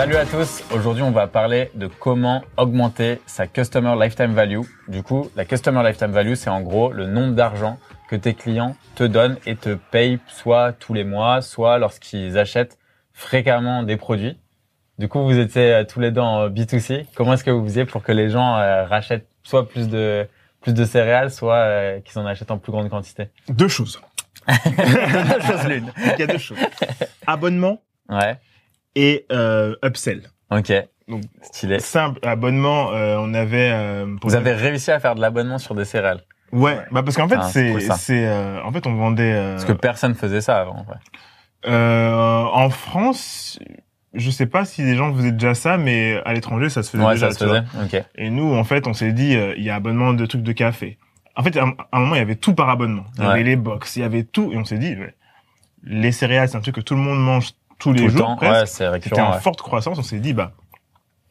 Salut à tous. Aujourd'hui, on va parler de comment augmenter sa customer lifetime value. Du coup, la customer lifetime value, c'est en gros le nombre d'argent que tes clients te donnent et te payent soit tous les mois, soit lorsqu'ils achètent fréquemment des produits. Du coup, vous étiez euh, tous les deux en B2C. Comment est-ce que vous faisiez pour que les gens euh, rachètent soit plus de plus de céréales, soit euh, qu'ils en achètent en plus grande quantité? Deux choses. Deux choses l'une. Il y a deux choses. Abonnement Ouais. Et euh, upsell. Ok. Donc, Stylé. Simple, abonnement, euh, on avait... euh, pour- Vous avez réussi à faire de l'abonnement sur des céréales Ouais, bah parce qu'en fait, Ah, c'est c'est... cool, euh, en fait, on vendait... euh, Parce que personne faisait ça avant. Ouais. euh, en France, je sais pas si les gens faisaient déjà ça, mais à l'étranger, ça se faisait Ouais, déjà. ça se faisait. Ok. Et nous, en fait, on s'est dit, il y a abonnement de trucs de café. En fait, à un, moment, il y avait tout par abonnement. Il y avait les box, il y avait tout. Et on s'est dit, les céréales, c'est un truc que tout le monde mange tous les Tout le jours, presque. Ouais, C'était en ouais. forte croissance. On s'est dit, bah,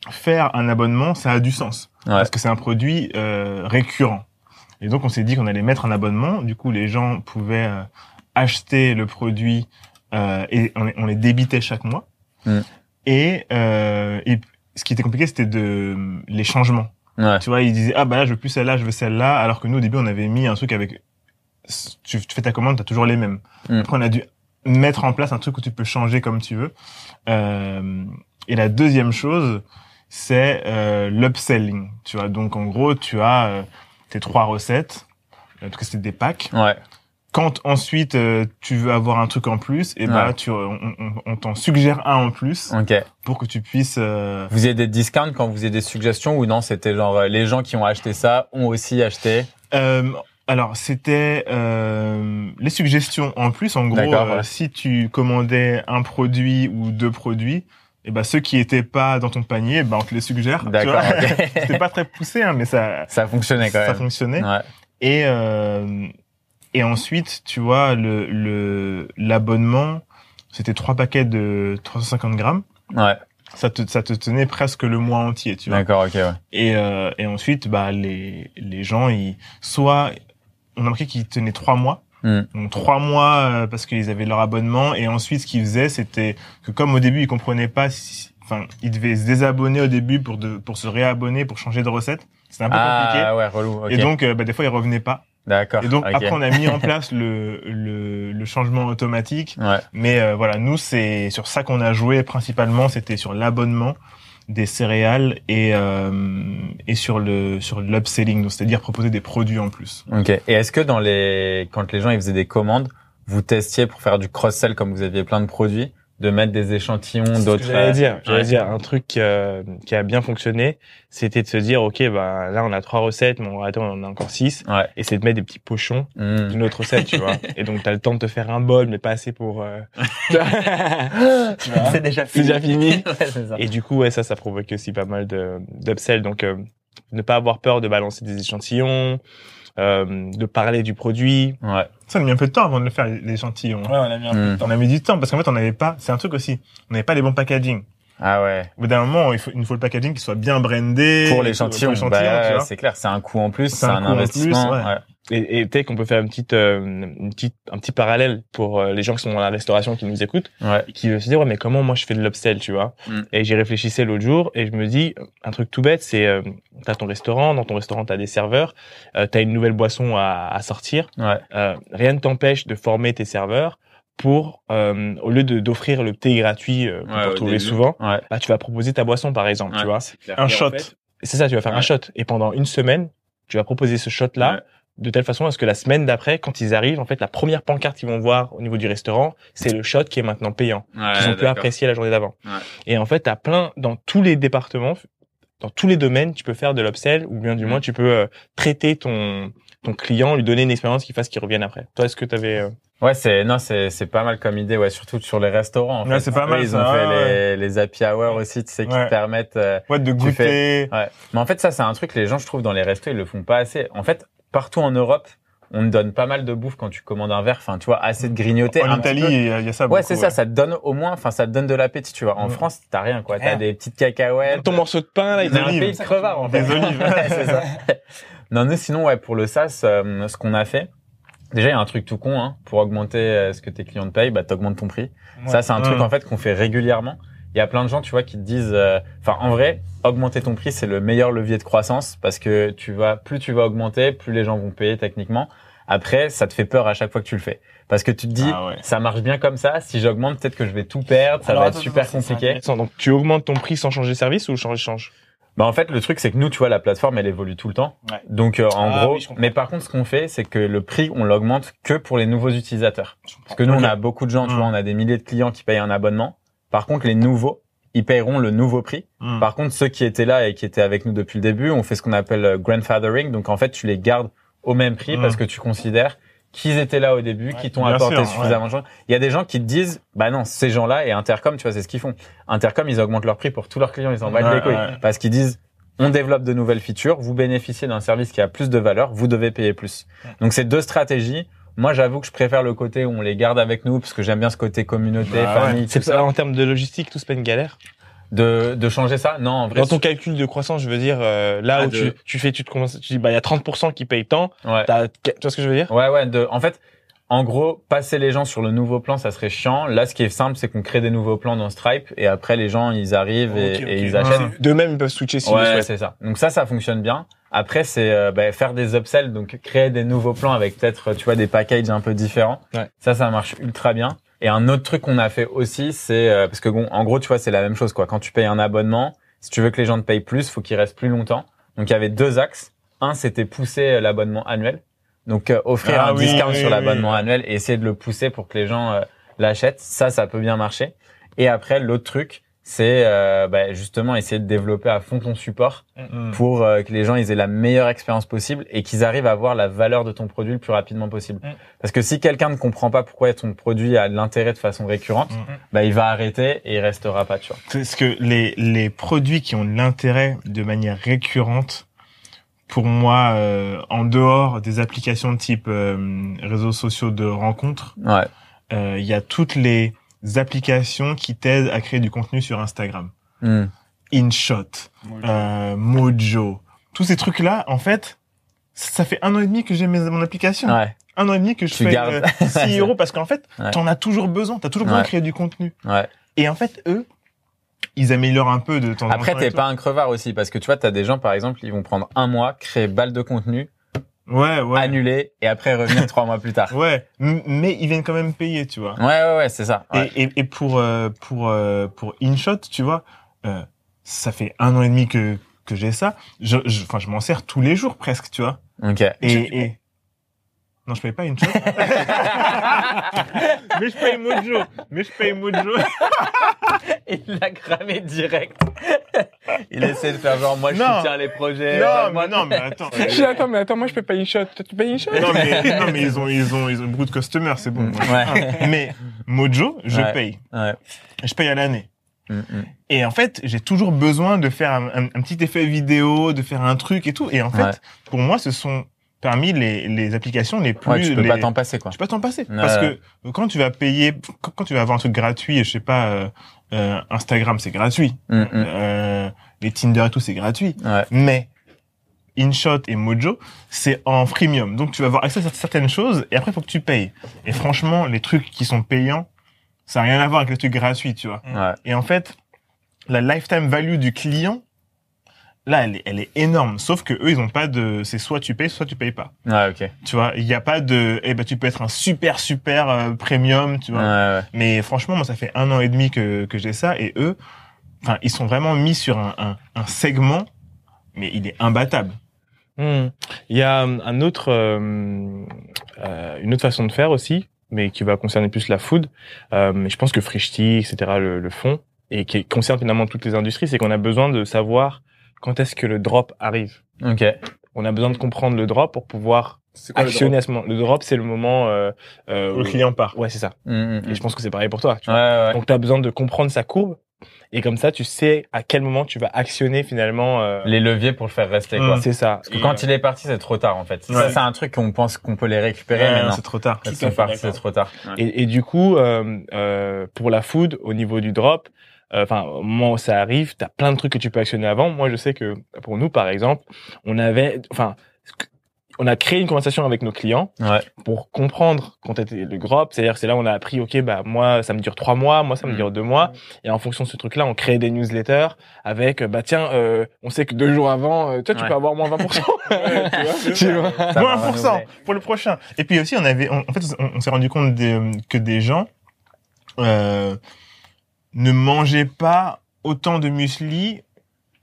faire un abonnement, ça a du sens. Ouais. Parce que c'est un produit euh, récurrent. Et donc, on s'est dit qu'on allait mettre un abonnement. Du coup, les gens pouvaient euh, acheter le produit euh, et on, les- on les débitait chaque mois. Mm. Et, euh, et ce qui était compliqué, c'était de les changements. Ouais. Tu vois, ils disaient, ah bah là, je veux plus celle-là, je veux celle-là. Alors que nous, au début, on avait mis un truc avec... Tu, tu fais ta commande, t'as toujours les mêmes. Mm. Après, on a dû mettre en place un truc où tu peux changer comme tu veux. Euh, et la deuxième chose, c'est euh, l'upselling. Tu vois, donc en gros, tu as euh, tes trois recettes, euh, parce que c'est des packs. Ouais. Quand ensuite euh, tu veux avoir un truc en plus, et bah Ouais. tu, on, on- on t'en suggère un en plus Ok. pour que tu puisses. euh, Vous avez des discounts quand vous avez des suggestions ou non C'était genre euh, les gens qui ont acheté ça ont aussi acheté? Euh, alors, c'était euh, les suggestions en plus. En gros, euh, ouais. si tu commandais un produit ou deux produits, et ben ceux qui étaient pas dans ton panier, ben on te les suggère. D'accord. C'était pas très poussé, hein, mais ça, ça fonctionnait quand ça même. fonctionnait. Ouais. Et euh, et ensuite, tu vois, le le l'abonnement, c'était trois paquets de 350 grammes. Ouais. Ça te ça te tenait presque le mois entier, tu vois. D'accord. Ok. Ouais. Et, euh, et ensuite, bah, les, les gens, ils, soit, on a remarqué qu'ils tenaient trois mois. Hmm. Donc, trois mois, euh, parce qu'ils avaient leur abonnement. Et ensuite, ce qu'ils faisaient, c'était que comme au début, ils comprenaient pas si, enfin, ils devaient se désabonner au début pour de, pour se réabonner, pour changer de recette. C'était un peu compliqué. Ah ouais, relou. Et donc, euh, bah, des fois, ils revenaient pas. D'accord. Et donc, après, on a mis en place le, le, le changement automatique. Ouais. Mais euh, voilà, nous, c'est sur ça qu'on a joué principalement. C'était sur l'abonnement des céréales et euh, et sur le sur l'upselling, c'est-à-dire proposer des produits en plus. Ok. Et est-ce que dans les quand les gens ils faisaient des commandes, vous testiez pour faire du cross-sell comme vous aviez plein de produits, de mettre des échantillons C'est ce que d'autres. J'allais dire, j'allais Ouais. dire un truc euh, qui a bien fonctionné, c'était de se dire ok bah là on a trois recettes, mais en réalité on en a encore six, Ouais. et c'est de mettre des petits pochons Hmm. d'une autre recette, tu vois. Et donc t'as le temps de te faire un bol, mais pas assez pour. euh, c'est déjà C'est déjà fini. ouais, c'est ça. Et du coup ouais ça ça provoque aussi pas mal de d'upsell, donc euh, ne pas avoir peur de balancer des échantillons, euh, de parler du produit. Ouais. Ça, on a mis un peu de temps avant de le faire les échantillons. on a mis un Hmm. On a mis du temps parce qu'en fait, on n'avait pas. C'est un truc aussi. On n'avait pas les bons packaging. Ah ouais. Au bout d'un moment, il faut, il nous faut le packaging qui soit bien brandé Pour l'échantillon, bah, l'échantillon, c'est clair, c'est un coût en plus, C'est un un, coût en plus, investissement. ouais. ouais. Et, et peut-être qu'on peut faire une petite, euh, une petite, un petit parallèle pour euh, les gens qui sont dans la restauration qui nous écoutent. Ouais. et qui se dit ouais mais comment moi je fais de l'upsell tu vois? Mm. et j'y réfléchissais l'autre jour et je me dis un truc tout bête c'est euh, t'as ton restaurant dans ton restaurant t'as des serveurs euh, t'as une nouvelle boisson à, à sortir Ouais. euh, rien ne t'empêche de former tes serveurs pour euh, au lieu de d'offrir le thé gratuit euh, qu'on Ouais, peut retrouver souvent Ouais. bah tu vas proposer ta boisson par exemple tu vois. Un Et en shot. fait, c'est ça tu vas faire un shot et pendant une semaine tu vas proposer ce shot là Ouais. De telle façon à ce que la semaine d'après, quand ils arrivent, en fait, la première pancarte qu'ils vont voir au niveau du restaurant, c'est le shot qui est maintenant payant, Ouais, qu'ils ont pu apprécier la journée d'avant. Ouais. Et en fait, t'as plein, dans tous les départements, dans tous les domaines, tu peux faire de l'upsell, ou bien du Mm. moins, tu peux euh, traiter ton, ton client, lui donner une expérience qui fasse qu'il revienne après. Toi, est-ce que t'avais, euh... Ouais, c'est non, c'est c'est pas mal comme idée, ouais, surtout sur les restaurants. En Ouais, c'est pas mal, Ils ça, ont fait ouais. les, les happy hour aussi, tu sais, qui Ouais. te permettent. euh, Ouais, de Tu goûter. Ouais. Mais en fait, ça, c'est un truc, les gens, je trouve, dans les restos, ils le font pas assez. En fait, partout en Europe, on te donne pas mal de bouffe quand tu commandes un verre. Enfin, tu vois, assez de grignoter. En un petit Italie, peu. il y, a il y a ça. Ouais, c'est ça, ça te donne au moins, enfin, ça te donne de l'appétit, tu vois. En Ouais. France, t'as rien, quoi. T'as des petites cacahuètes. ton morceau de pain, là, il un olives. pays de crevards, en fait. Des olives. Ouais, c'est ça. Non, nous, sinon, ouais, pour le SaaS, euh, ce qu'on a fait, déjà, il y a un truc tout con, hein. Pour augmenter euh, ce que tes clients te payent, bah, t'augmentes ton prix. Ça, c'est un Ouais. truc, en fait, qu'on fait régulièrement. Il y a plein de gens, tu vois, qui te disent, euh, enfin, en vrai, augmenter ton prix, c'est le meilleur levier de croissance parce que tu vas, plus tu vas augmenter, plus les gens vont payer techniquement. Après, ça te fait peur à chaque fois que tu le fais. Parce que tu te dis, Ah ouais. ça marche bien comme ça. Si j'augmente, peut-être que je vais tout perdre. Ça Alors, va être super attends, compliqué. Donc tu augmentes ton prix sans changer de service ou change change? Bah en fait le truc c'est que nous tu vois la plateforme elle évolue tout le temps. Ouais. Donc euh, en Ah gros oui, mais par contre ce qu'on fait c'est que le prix on l'augmente que pour les nouveaux utilisateurs. Parce que nous on a beaucoup de gens tu vois on a des milliers de clients qui payent un abonnement. Par contre les nouveaux ils payeront le nouveau prix. Hmm. Par contre ceux qui étaient là et qui étaient avec nous depuis le début on fait ce qu'on appelle euh, grandfathering donc en fait tu les gardes au même prix Mm. parce que tu considères qu'ils étaient là au début, Ouais, qui t'ont apporté sûr, suffisamment de gens. Il y a des gens qui te disent, bah non, ces gens-là et Intercom, tu vois, c'est ce qu'ils font. Intercom, ils augmentent leur prix pour tous leurs clients, ils en battent Ouais, les couilles. Parce qu'ils disent, on développe de nouvelles features, vous bénéficiez d'un service qui a plus de valeur, vous devez payer plus. Donc c'est deux stratégies. Moi, j'avoue que je préfère le côté où on les garde avec nous parce que j'aime bien ce côté communauté, Bah famille, C'est tout ça. en termes de logistique, tout c'est pas une galère. De, de changer ça? Non, en vrai. Dans ton calcul de croissance, je veux dire, euh, là Ah, où de- tu, tu fais, tu te commences, tu dis, bah il y a 30% qui payent tant. ouais. T'as, tu vois ce que je veux dire? Ouais, ouais. De, en fait, en gros, passer les gens sur le nouveau plan, ça serait chiant. Là, ce qui est simple, c'est qu'on crée des nouveaux plans dans Stripe et après, les gens, ils arrivent et, ils achètent. Ouais. D'eux-mêmes, ils peuvent switcher le Ouais, souhaitent. c'est ça. Donc ça, ça fonctionne bien. Après, c'est euh, bah, faire des upsells, donc créer des nouveaux plans avec peut-être, tu vois, des packages un peu différents. Ouais. Ça, ça marche ultra bien. Et un autre truc qu'on a fait aussi, c'est euh, parce que bon, en gros, tu vois, c'est la même chose quoi. Quand tu payes un abonnement, si tu veux que les gens te payent plus, faut qu'ils restent plus longtemps. Donc il y avait deux axes. Un, c'était pousser euh, l'abonnement annuel. Donc euh, offrir Ah un oui, discount oui, sur oui, l'abonnement annuel et essayer de le pousser pour que les gens l'achètent. Ça, ça peut bien marcher. Et après, l'autre truc, c'est euh, bah, justement essayer de développer à fond ton support Hmm. pour euh, que les gens ils aient la meilleure expérience possible et qu'ils arrivent à voir la valeur de ton produit le plus rapidement possible. Mm. Parce que si quelqu'un ne comprend pas pourquoi ton produit a de l'intérêt de façon récurrente, Mm. bah il va arrêter et il restera pas, tu vois. Parce que les, les produits qui ont de l'intérêt de manière récurrente, pour moi, euh, en dehors des applications de type euh, réseaux sociaux de rencontres, Ouais. euh, il y a toutes les applications qui t'aident à créer du contenu sur Instagram. Mm. InShot, euh, Mojo, tous ces trucs-là, en fait, ça fait un an et demi que j'ai mes- mon application. Ouais. Un an et demi que je Tu fais gardes. euh, 6 euros parce qu'en fait, Ouais. t'en as toujours besoin. T'as toujours besoin Ouais. de créer du contenu. Ouais. Et en fait, eux, ils améliorent un peu de temps en Après, temps. et t'es pas un crevard aussi parce que tu vois, t'as des gens par exemple, ils vont prendre un mois, créer balle de contenu, Ouais, ouais. annuler et après revenir trois mois plus tard. Ouais, M- mais ils viennent quand même payer, tu vois. Ouais, ouais, ouais, c'est ça. Ouais. Et, et, et pour euh, pour euh, pour InShot, tu vois, euh, ça fait un an et demi que que j'ai ça. Je, je, enfin, je m'en sers tous les jours presque, tu vois. Ok. Et, et... non, je paye pas InShot. mais je paye Mojo. Mais je paye Mojo. Il l'a cramé direct. il essaie de faire genre moi je Non. soutiens les projets. non, moi mais non, mais attends. Je dis, attends, mais attends, moi je peux payer une shot. Toi, tu payes une shot? Non, mais, non, mais ils ont, ils ont, ils ont beaucoup de customers, c'est bon. Ouais. Mais Mojo, je Ouais. paye. Ouais. Je paye à l'année. Mm, mm. Et en fait, j'ai toujours besoin de faire un, un- un petit effet vidéo, de faire un truc et tout. Et en fait, Ouais. pour moi, ce sont parmi les, les applications les plus... Ouais, tu peux les- pas t'en passer quoi. Tu peux pas t'en passer. Parce que quand tu vas payer, quand, quand tu vas avoir un truc gratuit, je sais pas, euh, euh, Instagram, c'est gratuit. Mm, mm. Euh, les Tinder et tout, c'est gratuit. Ouais. Mais InShot et Mojo, c'est en freemium. Donc tu vas avoir accès à certaines choses et après, faut que tu payes. Et franchement, les trucs qui sont payants, ça n'a rien à voir avec les trucs gratuits, tu vois. Ouais. Et en fait, la lifetime value du client, là, elle est, elle est énorme. Sauf que eux, ils ont pas de, c'est soit tu payes, soit tu payes pas. Ouais, ok. Tu vois, il n'y a pas de, eh ben, tu peux être un super, super euh, premium, tu vois. ouais. Mais franchement, moi, ça fait un an et demi que, que j'ai ça et eux, enfin, ils sont vraiment mis sur un, un, un segment, mais il est imbattable. Hmm. Il y a euh, un autre, euh, euh, une autre façon de faire aussi, mais qui va concerner plus la food. Euh, mais je pense que Frishti, etc. le, le font et qui concerne finalement toutes les industries, c'est qu'on a besoin de savoir quand est-ce que le drop arrive? Ok. On a besoin de comprendre le drop pour pouvoir quoi le actionner à ce moment. Le drop, c'est le moment. Euh, euh, Le où- client part. Ouais, c'est ça. Mm, mm, Et je pense que c'est pareil pour toi. Tu Ouais, vois. ouais. Donc, tu as besoin de comprendre sa courbe. Et comme ça, tu sais à quel moment tu vas actionner finalement. euh, Les leviers pour le faire rester, quoi. Mm. C'est ça. Parce que quand il est parti, c'est trop tard, en fait. Ça, Ouais. c'est un truc qu'on pense qu'on peut les récupérer, mais non. c'est trop tard. Quand ils sont partis, c'est trop tard. Et, et du coup, euh, euh, pour la food, au niveau du drop, euh, enfin, au moment où ça arrive, t'as plein de trucs que tu peux actionner avant. Moi, je sais que pour nous, par exemple, on avait, enfin, on a créé une conversation avec nos clients Ouais. pour comprendre quand était le groupe. C'est-à-dire, c'est là où on a appris, ok, bah moi, ça me dure trois mois, moi, ça me Mm. dure deux mois. Et en fonction de ce truc-là, on crée des newsletters avec, euh, bah tiens, euh, on sait que deux jours avant, euh, toi, tu Ouais. peux avoir moins 20%. tu vois Ça Moins va 1% renouveler. pour le prochain. Et puis aussi, on avait, on- en fait, on, on s'est rendu compte des- que des gens euh, ne mangeaient pas autant de muesli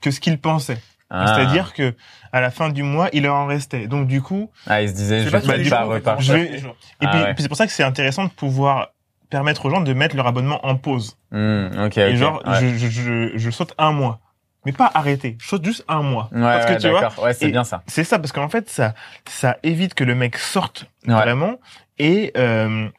que ce qu'ils pensaient. Ah. C'est-à-dire que à la fin du mois, il leur en restait. Donc du coup, Ah, il se disait, je vais pas repartir. vais- et Ah puis, ouais. puis c'est pour ça que c'est intéressant de pouvoir permettre aux gens de mettre leur abonnement en pause. Hmm, ok, Et genre, ouais. je, je, je, je saute un mois. Mais pas arrêter. Je saute juste un mois. Ouais, Parce que ouais, tu vois, d'accord. Ouais, c'est bien ça. c'est ça, parce qu'en fait, ça, ça évite que le mec sorte Ouais. vraiment. Et euh,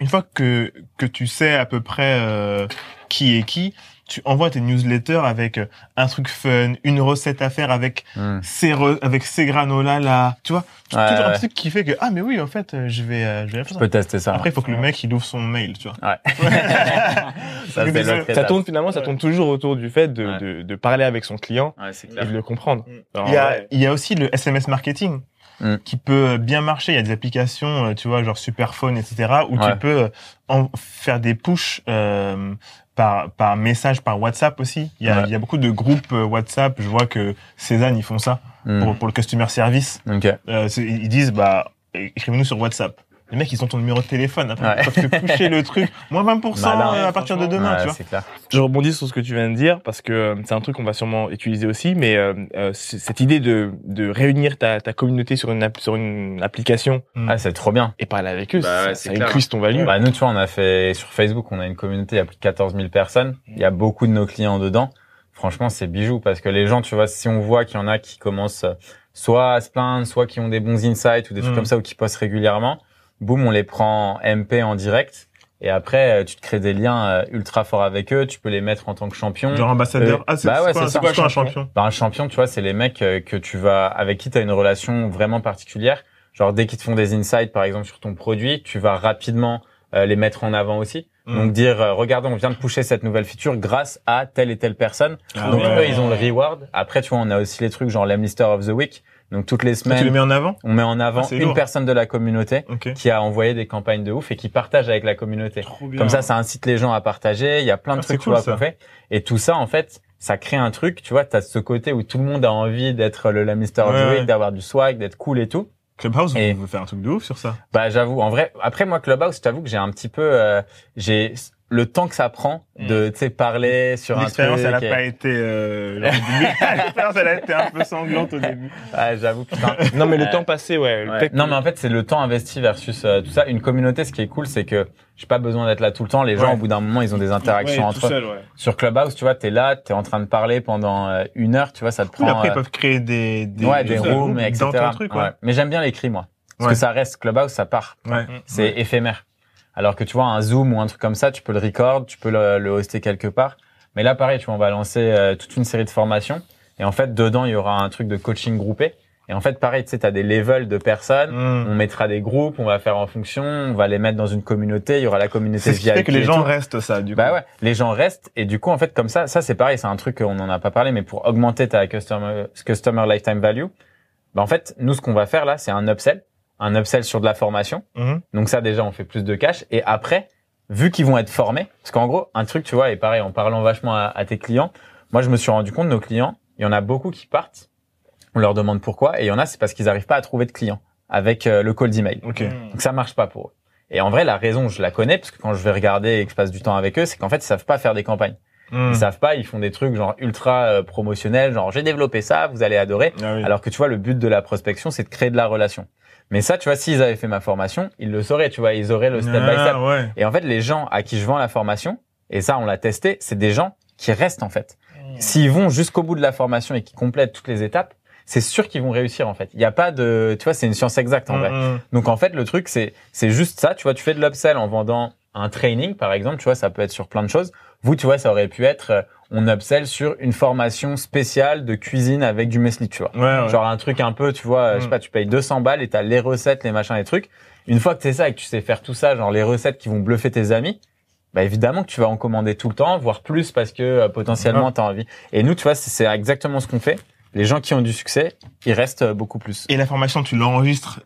une fois que, que tu sais à peu près euh, qui est qui, tu envoies tes newsletters avec euh, un truc fun, une recette à faire avec Hmm. ces re- avec ces granolas là, tu vois, Ouais, toujours un truc qui fait que ah mais oui en fait euh, je vais euh, je vais la Je faire peux ça. tester ça. Après il faut que le mec il ouvre son mail, tu vois. Ouais. ça, Ça tourne finalement, ça tourne toujours autour du fait de, Ouais. de, de parler avec son client et de le comprendre. Alors, Il y a, ouais. il y a aussi le SMS marketing Mm. qui peut bien marcher. Il y a des applications, euh, tu vois, genre Superphone, etc., où Ouais. tu peux euh, en faire des push euh, par par message, par WhatsApp aussi. Il y a, Ouais. il y a beaucoup de groupes euh, WhatsApp. Je vois que Cézanne ils font ça Hmm. pour, pour le customer service. Ok. Euh, ils disent bah écrivez-nous sur WhatsApp. Les mecs, ils ont ton numéro de téléphone. Après, Ouais. ils peuvent te pusher le truc. Moins 20% Malin. euh, à partir de demain, Ouais, tu vois. c'est clair. Je rebondis sur ce que tu viens de dire parce que euh, c'est un truc qu'on va sûrement utiliser aussi, mais euh, euh, cette idée de, de réunir ta, ta communauté sur une, app- sur une application Ah, c'est trop bien. et parler avec eux, Bah ça, ça c'est clair. increase ton value. Bah, nous, tu vois, on a fait sur Facebook, on a une communauté, il y a plus de 14 000 personnes. Il y a beaucoup de nos clients dedans. Franchement, c'est bijou parce que les gens, tu vois, si on voit qu'il y en a qui commencent soit à se plaindre, soit qui ont des bons insights ou des trucs Mm. comme ça ou qui postent régulièrement, boum, on les prend en MP en direct. Et après, euh, tu te crées des liens euh, ultra forts avec eux. Tu peux les mettre en tant que champion. Genre ambassadeur. Euh, ah, c'est bah ouais, c'est quoi, c'est quoi un champion? Bah, un champion, tu vois, c'est les mecs que tu vas, avec qui tu as une relation vraiment particulière. Genre, dès qu'ils te font des insights, par exemple, sur ton produit, tu vas rapidement euh, les mettre en avant aussi. Mm. Donc, dire, euh, regardez, on vient de pusher cette nouvelle feature grâce à telle et telle personne. Ah Donc, ouais. eux, ils ont le reward. Après, tu vois, on a aussi les trucs genre l'Emlister of the Week. Donc, toutes les Toi, tu les semaines, mets en avant on met en avant Ah, une lourd. personne de la communauté Ok. qui a envoyé des campagnes de ouf et qui partage avec la communauté. Comme ça, ça incite les gens à partager. Il y a plein de Ah, trucs c'est tu vois, cool, qu'on fait. Et tout ça, en fait, ça crée un truc. Tu vois, t'as ce côté où tout le monde a envie d'être le Lamister of Ouais, d'avoir du swag, d'être cool et tout. Clubhouse, Et- vous faire un truc de ouf sur ça. Bah, j'avoue. En vrai, après moi, Clubhouse, je t'avoue que j'ai un petit peu, euh, j'ai le temps que ça prend de, tu sais, parler sur un truc. L'expérience, elle a et- pas été, euh, l'expérience, elle a été un peu sanglante au début. Ah, j'avoue, putain. Non, mais le Euh, temps passé, ouais. Non, mais en fait, c'est le temps investi versus euh, tout ça. Une communauté, ce qui est cool, c'est que j'ai pas besoin d'être là tout le temps. Les gens, Ouais. au bout d'un moment, ils ont des interactions Ouais, entre tout eux. seul, ouais. Sur Clubhouse, tu vois, t'es là, t'es en train de parler pendant euh, une heure, tu vois, ça te Cool, prend. après, euh, ils peuvent créer des, des, ouais, des rooms, etc. dans ton truc, ouais. Ouais. Mais j'aime bien l'écrit, moi. Parce Ouais. que ça reste Clubhouse, ça part. Ouais. C'est éphémère. Alors que tu vois, un Zoom ou un truc comme ça, tu peux le record, tu peux le, le hoster quelque part. Mais là, pareil, tu vois, on va lancer euh, toute une série de formations. Et en fait, dedans, il y aura un truc de coaching groupé. Et en fait, pareil, tu sais, t'as des levels de personnes. Mm. On mettra des groupes, on va faire en fonction, on va les mettre dans une communauté. Il y aura la communauté C'est ce qui fait que les gens tout. restent ça, du coup. Bah ouais, les gens restent et du coup en fait comme ça, ça c'est pareil, c'est un truc qu'on n'en a pas parlé, mais pour augmenter ta customer customer lifetime value, bah en fait nous ce qu'on va faire là, c'est un upsell, un upsell sur de la formation. Mhm. Donc ça déjà on fait plus de cash et après vu qu'ils vont être formés, parce qu'en gros un truc tu vois et pareil en parlant vachement à, à tes clients, moi je me suis rendu compte nos clients, il y en a beaucoup qui partent, on leur demande pourquoi et il y en a c'est parce qu'ils arrivent pas à trouver de clients avec euh, le call d'email. Ok. Donc ça marche pas pour eux. Et en vrai, la raison, je la connais, parce que quand je vais regarder et que je passe du temps avec eux, c'est qu'en fait, ils savent pas faire des campagnes. Mm. Ils savent pas, ils font des trucs genre ultra euh, promotionnels, genre j'ai développé ça, vous allez adorer. Ah oui. Alors que tu vois, le but de la prospection, c'est de créer de la relation. Mais ça, tu vois, s'ils avaient fait ma formation, ils le sauraient, tu vois, ils auraient le step by Ah, step. ouais. Et en fait, les gens à qui je vends la formation, et ça, on l'a testé, c'est des gens qui restent en fait. S'ils vont jusqu'au bout de la formation et qu'ils complètent toutes les étapes, c'est sûr qu'ils vont réussir en fait. Il n'y a pas de, tu vois, c'est une science exacte en vrai. Mm, mm. Donc en fait, le truc c'est c'est juste ça, tu vois, tu fais de l'upsell en vendant un training par exemple, tu vois, ça peut être sur plein de choses. Vous, tu vois, ça aurait pu être euh, on upsell sur une formation spéciale de cuisine avec du mesli, tu vois. Ouais, ouais. Genre un truc un peu, tu vois, euh, je sais Mm. pas, tu payes 200 balles et t'as les recettes, les machins, les trucs. Une fois que c'est ça et que tu sais faire tout ça, genre les recettes qui vont bluffer tes amis, bah évidemment que tu vas en commander tout le temps, voire plus parce que euh, potentiellement t'as envie. Et nous, tu vois, c'est exactement ce qu'on fait. les gens qui ont du succès, ils restent beaucoup plus. Et la formation, tu l'enregistres,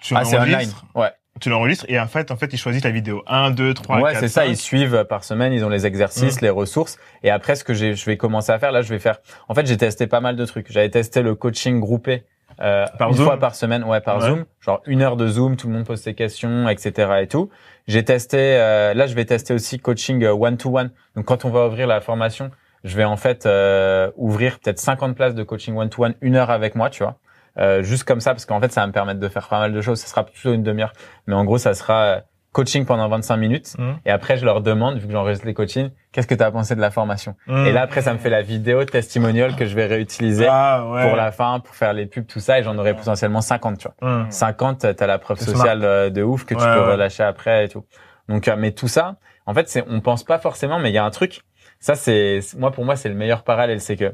tu Ah, c'est online. Ouais. Tu l'enregistres et en fait, en fait, ils choisissent la vidéo 1, 2, 3, ouais, 4, c'est ça. 5. Ils suivent par semaine. Ils ont les exercices, les ressources. Et après, ce que j'ai, je vais commencer à faire là, je vais faire. En fait, j'ai testé pas mal de trucs. J'avais testé le coaching groupé euh, Par une Zoom fois par semaine, ouais, par Ouais. Zoom, genre une heure de Zoom, tout le monde pose ses questions, etc. et tout. J'ai testé. euh, là, je vais tester aussi coaching one to one. Donc, quand on va ouvrir la formation, je vais en fait euh, ouvrir peut-être 50 places de coaching one to one, une heure avec moi, tu vois. Euh, juste comme ça, parce qu'en fait, ça va me permettre de faire pas mal de choses. Ça sera plutôt une demi-heure, mais en gros, ça sera euh, coaching pendant 25 minutes. Mhm. Et après, je leur demande, vu que j'enregistre les coachings, qu'est-ce que tu as pensé de la formation? Mmh. Et là, après, ça me fait la vidéo testimonial que je vais réutiliser ah, ouais. pour la fin, pour faire les pubs, tout ça, et j'en aurai potentiellement 50, tu vois. Mmh. 50, t'as la preuve sociale euh, de ouf que tu peux ouais. relâcher après et tout. Donc, euh, mais tout ça, en fait, c'est, on pense pas forcément, mais il y a un truc. Ça, c'est, moi, pour moi, c'est le meilleur parallèle, c'est que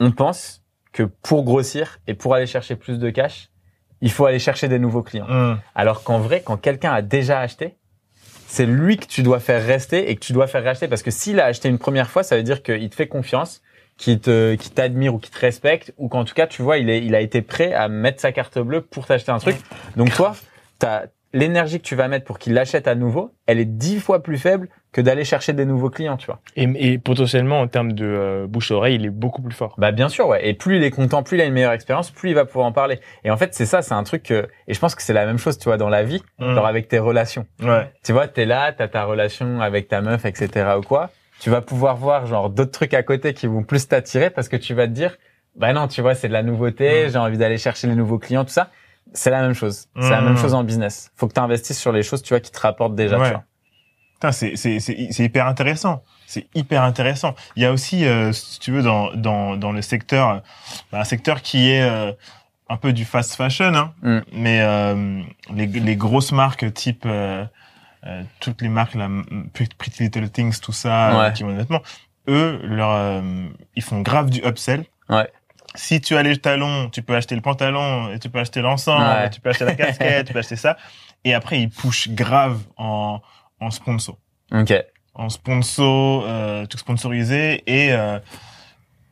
on pense que pour grossir et pour aller chercher plus de cash, il faut aller chercher des nouveaux clients. Mmh. Alors qu'en vrai, quand quelqu'un a déjà acheté, c'est lui que tu dois faire rester et que tu dois faire racheter parce que s'il a acheté une première fois, ça veut dire qu'il te fait confiance, qu'il te, qu'il t'admire ou qu'il te respecte ou qu'en tout cas, tu vois, il est, il a été prêt à mettre sa carte bleue pour t'acheter un truc. Donc toi, t'as l'énergie que tu vas mettre pour qu'il l'achète à nouveau, elle est dix fois plus faible que d'aller chercher des nouveaux clients, tu vois. Et, et potentiellement, en termes de euh, bouche-oreille, il est beaucoup plus fort. Bah bien sûr, ouais. Et plus il est content, plus il a une meilleure expérience, plus il va pouvoir en parler. Et en fait, c'est ça, c'est un truc que, et je pense que c'est la même chose, tu vois, dans la vie, Mmh. genre avec tes relations. Ouais. tu vois, t'es là, t'as ta relation avec ta meuf, etc. ou quoi, tu vas pouvoir voir genre d'autres trucs à côté qui vont plus t'attirer parce que tu vas te dire, bah non, tu vois, c'est de la nouveauté, Mm. j'ai envie d'aller chercher les nouveaux clients, tout ça. C'est la même chose. C'est la même chose en business. Faut que tu investisses sur les choses, tu vois, qui te rapportent déjà, Ouais. tu vois. Putain, c'est c'est c'est c'est hyper intéressant. C'est hyper intéressant. Il y a aussi, euh, si tu veux, dans dans dans le secteur, bah, un secteur qui est euh, un peu du fast fashion, hein, Mm. mais euh, les les grosses marques type euh, euh, toutes les marques m- Pretty Little Things, tout ça, Ouais. euh, qui vont honnêtement, eux, leur, euh, ils font grave du upsell. Ouais. Si tu as les talons, tu peux acheter le pantalon, et tu peux acheter l'ensemble, Ouais. tu peux acheter la casquette, tu peux acheter ça. Et après, ils pushent grave en, en sponsor. Ok. En sponsor, euh, tout sponsorisé. Et euh,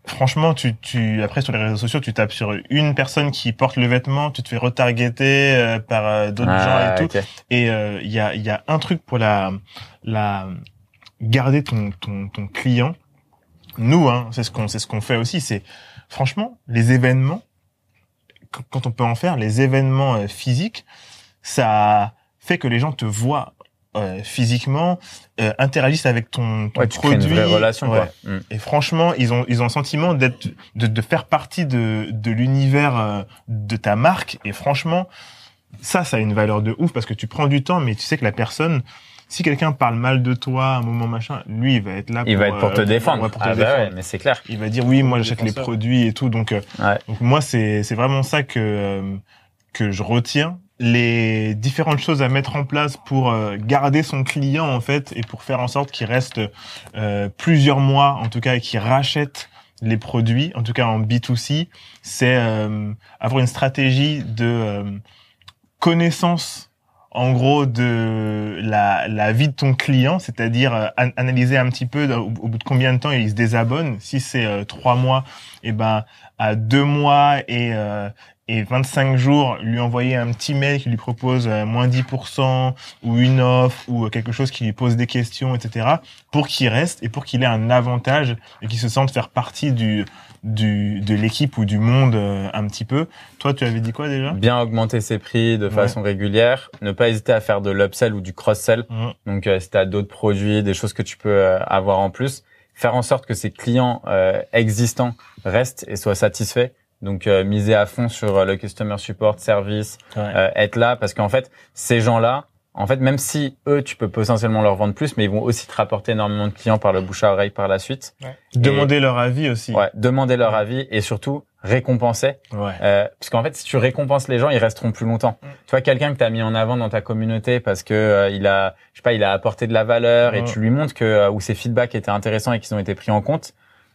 franchement, tu, tu, après, sur les réseaux sociaux, tu tapes sur une personne qui porte le vêtement, tu te fais retargeter euh, par euh, d'autres Ah, gens et tout. ok. Et euh, il y, a, il y a un truc pour la, la garder ton, ton, ton client. Nous, hein, c'est ce qu'on c'est ce qu'on fait aussi. C'est franchement les événements. Quand, on peut en faire, les événements euh, physiques, ça fait que les gens te voient euh, physiquement, euh, interagissent avec ton, ton Ouais, tu crées produit. une vraie relation, Ouais. quoi. Mm. Et franchement, ils ont ils ont le sentiment d'être de, de faire partie de de l'univers euh, de ta marque. Et franchement, ça, ça a une valeur de ouf parce que tu prends du temps, mais tu sais que la personne, si quelqu'un parle mal de toi à un moment machin, lui, il va être là. Il pour, va être pour te euh, défendre. ouais, pour te ah bah défendre. ouais, mais c'est clair. Il va dire oui, moi j'achète les produits et tout. Donc, euh, Ouais. donc moi, c'est c'est vraiment ça que euh, que je retiens. Les différentes choses à mettre en place pour euh, garder son client en fait et pour faire en sorte qu'il reste euh, plusieurs mois en tout cas et qu'il rachète les produits, en tout cas en B2C, c'est euh, avoir une stratégie de euh, connaissance en gros de la, la vie de ton client, c'est-à-dire euh, an- analyser un petit peu au, bout de combien de temps il se désabonne. Si c'est euh, trois mois, et ben à deux mois et euh, et 25 jours, lui envoyer un petit mail qui lui propose euh, moins 10% ou une offre ou euh, quelque chose qui lui pose des questions, etc. pour qu'il reste et pour qu'il ait un avantage et qu'il se sente faire partie du du de l'équipe ou du monde euh, un petit peu. Toi, tu avais dit quoi déjà? Bien augmenter ses prix de façon régulière. Ne pas hésiter à faire de l'upsell ou du cross-sell. Mhm. Donc, euh, si tu as d'autres produits, des choses que tu peux euh, avoir en plus, faire en sorte que ces clients euh, existants restent et soient satisfaits. Donc, euh, miser à fond sur euh, le customer support, service, Ouais. euh, être là, parce qu'en fait, ces gens-là, en fait, même si eux, tu peux potentiellement leur vendre plus, mais ils vont aussi te rapporter énormément de clients par le bouche à oreille par la suite. Demander leur avis aussi. Ouais, demander leur avis et surtout récompenser. Ouais. Euh, parce qu'en fait, si tu récompenses les gens, ils resteront plus longtemps. Mm. Tu vois, quelqu'un que tu as mis en avant dans ta communauté parce que euh, il a, je sais pas, il a apporté de la valeur et Mm. tu lui montres que euh, ou ses feedbacks étaient intéressants et qu'ils ont été pris en compte.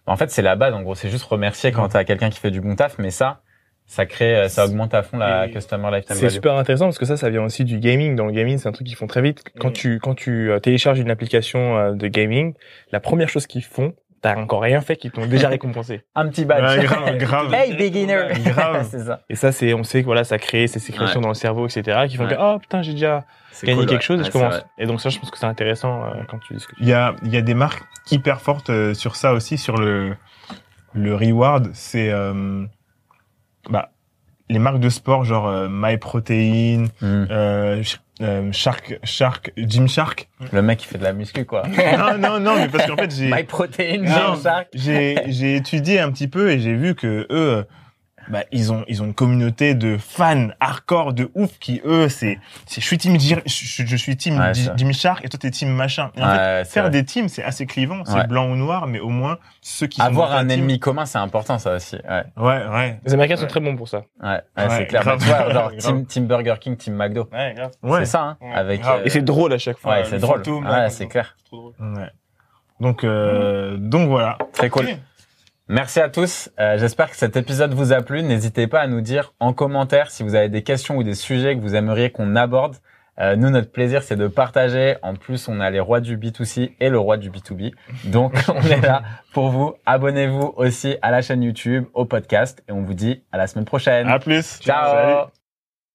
En fait, c'est la base. En gros, c'est juste remercier quand tu as quelqu'un qui fait du bon taf, mais ça, ça crée, euh, ça augmente à fond la customer lifetime C'est super intéressant parce que ça, ça vient aussi du gaming. Dans le gaming, c'est un truc qu'ils font très vite. Quand Mm. tu quand tu euh, télécharges une application euh, de gaming, la première chose qu'ils font, t'as encore rien fait qui t'ont déjà récompensé. Un petit badge. Ouais, grave, grave. hey, beginner. Grave. c'est ça. Et ça, c'est, on sait que voilà, ça crée ces sécrétions Ouais. dans le cerveau, etc., qui font Ouais. que, oh putain, j'ai déjà gagné cool, quelque ouais. chose et Ouais, je commence. vrai. Et donc ça, je pense que c'est intéressant euh, quand tu discutes. Il y a, il y a des marques hyper fortes euh, sur ça aussi, sur le, le reward. C'est euh, bah, les marques de sport, genre euh, MyProtein, Mm. euh, Sh- euh, Shark, Shark, Gymshark. Le mec qui fait de la muscu, quoi. non, non, non, mais parce qu'en fait, j'ai... My protein, Non, Shark. j'ai j'ai étudié un petit peu et j'ai vu que eux bah, ils ont ils ont une communauté de fans hardcore de ouf qui eux c'est c'est je suis team je, je suis team Ouais. Jimmy Shark et toi t'es team machin et en fait Ouais, c'est faire vrai. des teams c'est assez clivant c'est Ouais. blanc ou noir mais au moins ceux qui Avoir un team- ennemi commun, c'est important, ça aussi. Ouais, ouais ouais Les Américains sont très bons pour ça. ouais, ouais, Ouais, c'est clair. grave. Genre team, team Burger King, Team McDo. Ouais, grave. ouais C'est ça, hein, Ouais, avec. grave. Et c'est drôle à chaque fois. Ouais, euh, c'est le drôle. Ouais, c'est clair. Trop drôle. ouais donc euh, donc voilà Très cool. Merci à tous. Euh, J'espère que cet épisode vous a plu. N'hésitez pas à nous dire en commentaire si vous avez des questions ou des sujets que vous aimeriez qu'on aborde. Euh, nous, notre plaisir, c'est de partager. En plus, on a les rois du B2C et le roi du B2B. Donc, on est là pour vous. Abonnez-vous aussi à la chaîne YouTube, au podcast. Et on vous dit à la semaine prochaine. à plus Ciao Salut.